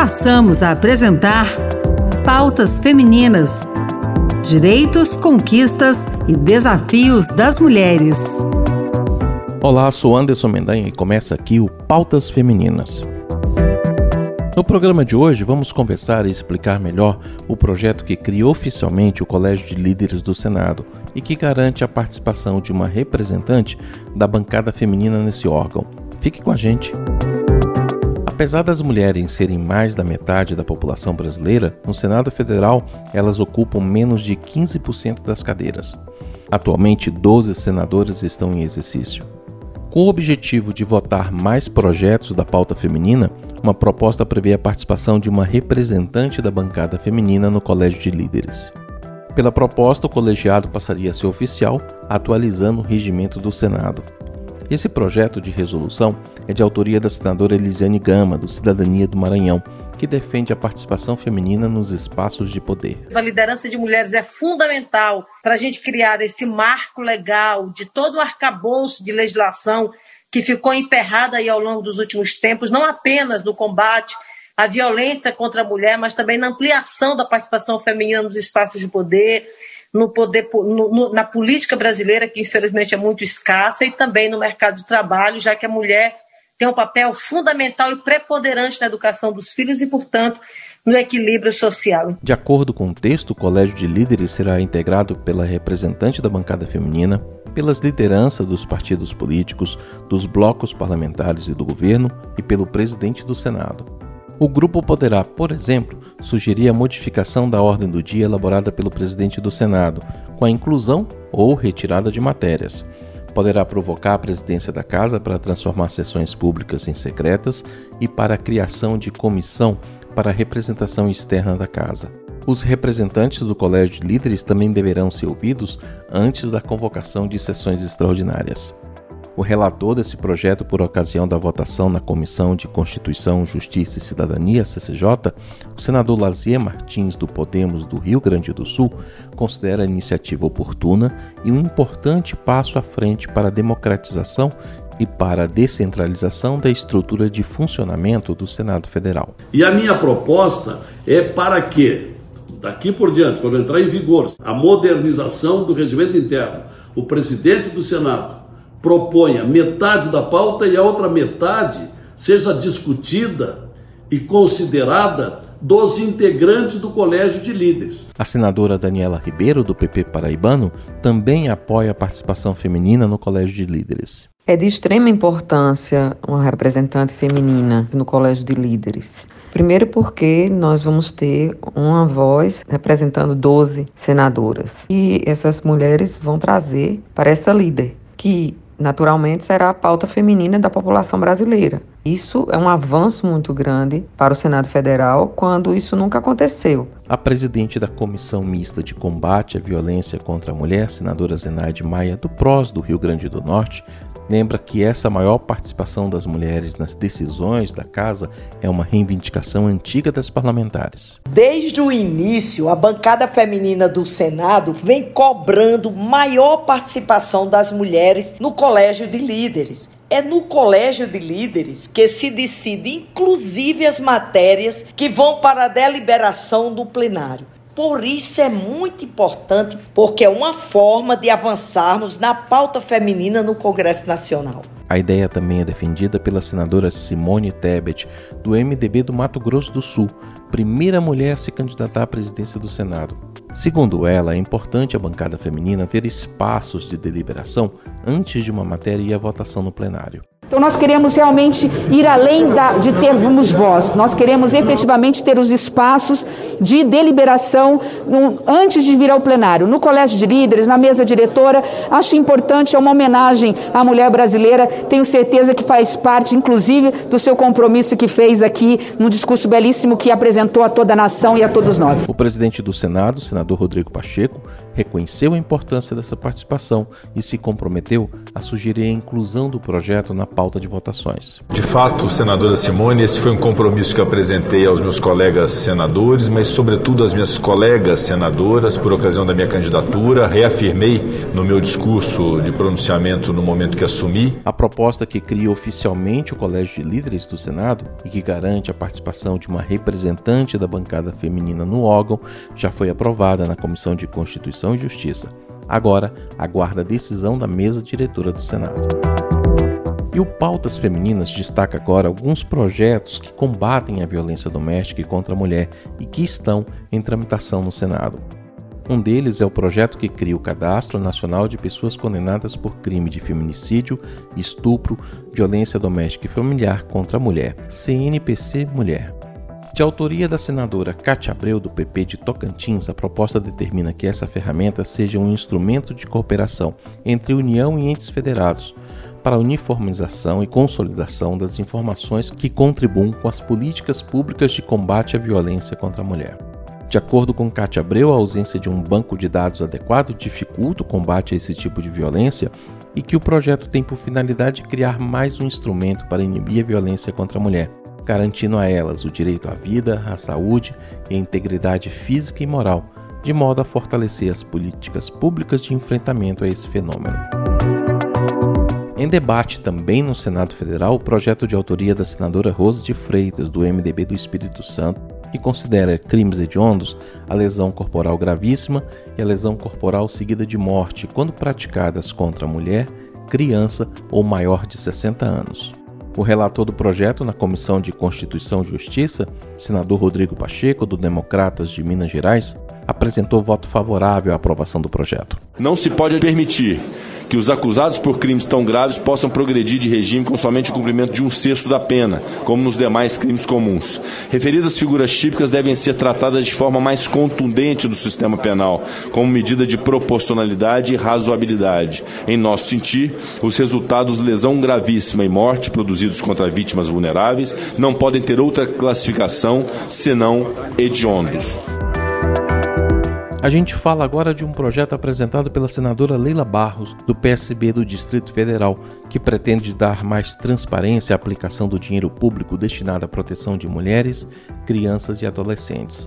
passamos a apresentar Pautas Femininas: Direitos, Conquistas e Desafios das Mulheres. Olá, sou Anderson Mendanha e começa aqui o Pautas Femininas. No programa de hoje, vamos conversar e explicar melhor o projeto que cria oficialmente o Colégio de Líderes do Senado e que garante a participação de uma representante da bancada feminina nesse órgão. Fique com a gente. Apesar das mulheres serem mais da metade da população brasileira, no Senado Federal elas ocupam menos de 15% das cadeiras. Atualmente, 12 senadores estão em exercício. Com o objetivo de votar mais projetos da pauta feminina, uma proposta prevê a participação de uma representante da bancada feminina no Colégio de Líderes. Pela proposta, o colegiado passaria a ser oficial, atualizando o regimento do Senado. Esse projeto de resolução é de autoria da senadora Elisiane Gama, do Cidadania do Maranhão, que defende a participação feminina nos espaços de poder. A liderança de mulheres é fundamental para a gente criar esse marco legal de todo o arcabouço de legislação que ficou emperrada aí ao longo dos últimos tempos, não apenas no combate à violência contra a mulher, mas também na ampliação da participação feminina nos espaços de poder, no poder no, no, na política brasileira, que infelizmente é muito escassa, e também no mercado de trabalho, já que a mulher tem um papel fundamental e preponderante na educação dos filhos e, portanto, no equilíbrio social. De acordo com o texto, o Colégio de Líderes será integrado pela representante da bancada feminina, pelas lideranças dos partidos políticos, dos blocos parlamentares e do governo e pelo presidente do Senado. O grupo poderá, por exemplo, sugerir a modificação da ordem do dia elaborada pelo presidente do Senado, com a inclusão ou retirada de matérias. Poderá provocar a presidência da Casa para transformar sessões públicas em secretas e para a criação de comissão para a representação externa da Casa. Os representantes do Colégio de Líderes também deverão ser ouvidos antes da convocação de sessões extraordinárias. O relator desse projeto, por ocasião da votação na Comissão de Constituição, Justiça e Cidadania, CCJ, o senador Lazier Martins, do Podemos do Rio Grande do Sul, considera a iniciativa oportuna e um importante passo à frente para a democratização e para a descentralização da estrutura de funcionamento do Senado Federal. E a minha proposta é para que, daqui por diante, quando entrar em vigor a modernização do regimento interno, o presidente do Senado proponha metade da pauta e a outra metade seja discutida e considerada dos integrantes do Colégio de Líderes. A senadora Daniela Ribeiro, do PP paraibano, também apoia a participação feminina no Colégio de Líderes. É de extrema importância uma representante feminina no Colégio de Líderes. Primeiro, porque nós vamos ter uma voz representando 12 senadoras. E essas mulheres vão trazer para essa líder, que naturalmente será a pauta feminina da população brasileira. Isso é um avanço muito grande para o Senado Federal quando isso nunca aconteceu. A presidente da Comissão Mista de Combate à Violência contra a Mulher, senadora Zenaide Maia, do PROS do Rio Grande do Norte, lembra que essa maior participação das mulheres nas decisões da casa é uma reivindicação antiga das parlamentares. Desde o início, a bancada feminina do Senado vem cobrando maior participação das mulheres no colégio de líderes. É no colégio de líderes que se decide, inclusive, as matérias que vão para a deliberação do plenário. Por isso é muito importante, porque é uma forma de avançarmos na pauta feminina no Congresso Nacional. A ideia também é defendida pela senadora Simone Tebet, do MDB do Mato Grosso do Sul, primeira mulher a se candidatar à presidência do Senado. Segundo ela, é importante a bancada feminina ter espaços de deliberação antes de uma matéria e a votação no plenário. Então nós queremos realmente ir além da, de termos voz, nós queremos efetivamente ter os espaços de deliberação um, antes de vir ao plenário. No colégio de líderes, na mesa diretora, acho importante, é uma homenagem à mulher brasileira, tenho certeza que faz parte, inclusive, do seu compromisso que fez aqui no discurso belíssimo que apresentou a toda a nação e a todos nós. O presidente do Senado, senador Rodrigo Pacheco, reconheceu a importância dessa participação e se comprometeu a sugerir a inclusão do projeto na pauta de votações. De fato, senadora Simone, esse foi um compromisso que apresentei aos meus colegas senadores, mas sobretudo às minhas colegas senadoras por ocasião da minha candidatura, reafirmei no meu discurso de pronunciamento no momento que assumi. A proposta que cria oficialmente o Colégio de Líderes do Senado e que garante a participação de uma representante da bancada feminina no órgão já foi aprovada na Comissão de Constituição e Justiça. Agora, aguarda a decisão da mesa diretora do Senado. E o Pautas Femininas destaca agora alguns projetos que combatem a violência doméstica e contra a mulher e que estão em tramitação no Senado. Um deles é o projeto que cria o Cadastro Nacional de Pessoas Condenadas por Crime de Feminicídio, Estupro, Violência Doméstica e Familiar contra a Mulher, CNPC Mulher. De autoria da senadora Cátia Abreu, do PP de Tocantins, a proposta determina que essa ferramenta seja um instrumento de cooperação entre União e entes federados para uniformização e consolidação das informações que contribuam com as políticas públicas de combate à violência contra a mulher. De acordo com Cátia Abreu, a ausência de um banco de dados adequado dificulta o combate a esse tipo de violência e que o projeto tem por finalidade criar mais um instrumento para inibir a violência contra a mulher, garantindo a elas o direito à vida, à saúde e à integridade física e moral, de modo a fortalecer as políticas públicas de enfrentamento a esse fenômeno. Em debate também no Senado Federal, o projeto de autoria da senadora Rose de Freitas, do MDB do Espírito Santo, que considera crimes hediondos a lesão corporal gravíssima e a lesão corporal seguida de morte quando praticadas contra a mulher, criança ou maior de 60 anos. O relator do projeto na Comissão de Constituição e Justiça, senador Rodrigo Pacheco, do Democratas de Minas Gerais, apresentou voto favorável à aprovação do projeto. Não se pode permitir que os acusados por crimes tão graves possam progredir de regime com somente o cumprimento de um sexto da pena, como nos demais crimes comuns. Referidas figuras típicas devem ser tratadas de forma mais contundente do sistema penal, como medida de proporcionalidade e razoabilidade. Em nosso sentir, os resultados lesão gravíssima e morte produzidos contra vítimas vulneráveis não podem ter outra classificação senão hediondos. A gente fala agora de um projeto apresentado pela senadora Leila Barros, do PSB do Distrito Federal, que pretende dar mais transparência à aplicação do dinheiro público destinado à proteção de mulheres, crianças e adolescentes.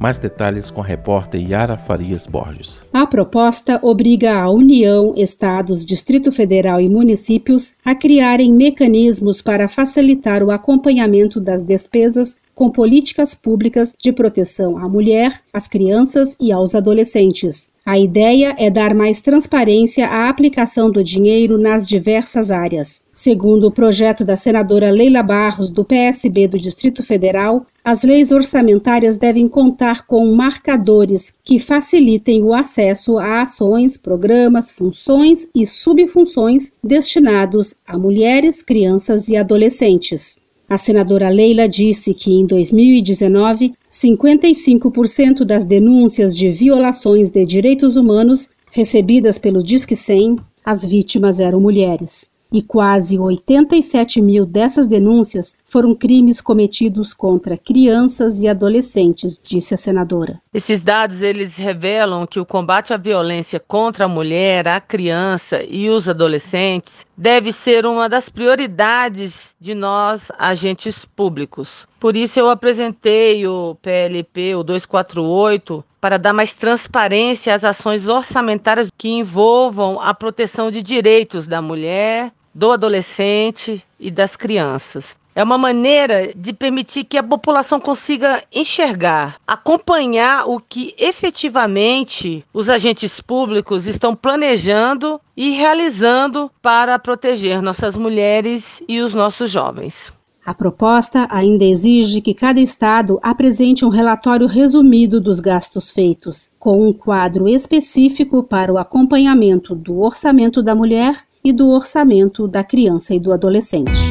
Mais detalhes com a repórter Yara Farias Borges. A proposta obriga a União, Estados, Distrito Federal e municípios a criarem mecanismos para facilitar o acompanhamento das despesas com políticas públicas de proteção à mulher, às crianças e aos adolescentes. A ideia é dar mais transparência à aplicação do dinheiro nas diversas áreas. Segundo o projeto da senadora Leila Barros, do PSB do Distrito Federal, as leis orçamentárias devem contar com marcadores que facilitem o acesso a ações, programas, funções e subfunções destinados a mulheres, crianças e adolescentes. A senadora Leila disse que em 2019, 55% das denúncias de violações de direitos humanos recebidas pelo Disque 100, as vítimas eram mulheres. E quase 87 mil dessas denúncias foram crimes cometidos contra crianças e adolescentes, disse a senadora. Esses dados eles revelam que o combate à violência contra a mulher, a criança e os adolescentes deve ser uma das prioridades de nós agentes públicos. Por isso eu apresentei o PLP, o 248, para dar mais transparência às ações orçamentárias que envolvam a proteção de direitos da mulher, do adolescente e das crianças. É uma maneira de permitir que a população consiga enxergar, acompanhar o que efetivamente os agentes públicos estão planejando e realizando para proteger nossas mulheres e os nossos jovens. A proposta ainda exige que cada estado apresente um relatório resumido dos gastos feitos, com um quadro específico para o acompanhamento do orçamento da mulher e do orçamento da criança e do adolescente.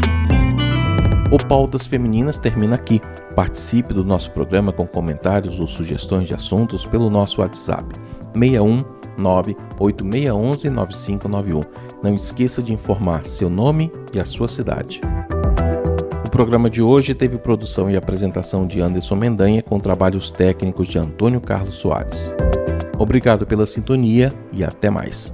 O Pautas Femininas termina aqui. Participe do nosso programa com comentários ou sugestões de assuntos pelo nosso WhatsApp 61 98611 9591. Não esqueça de informar seu nome e a sua cidade. O programa de hoje teve produção e apresentação de Anderson Mendanha com trabalhos técnicos de Antônio Carlos Soares. Obrigado pela sintonia e até mais.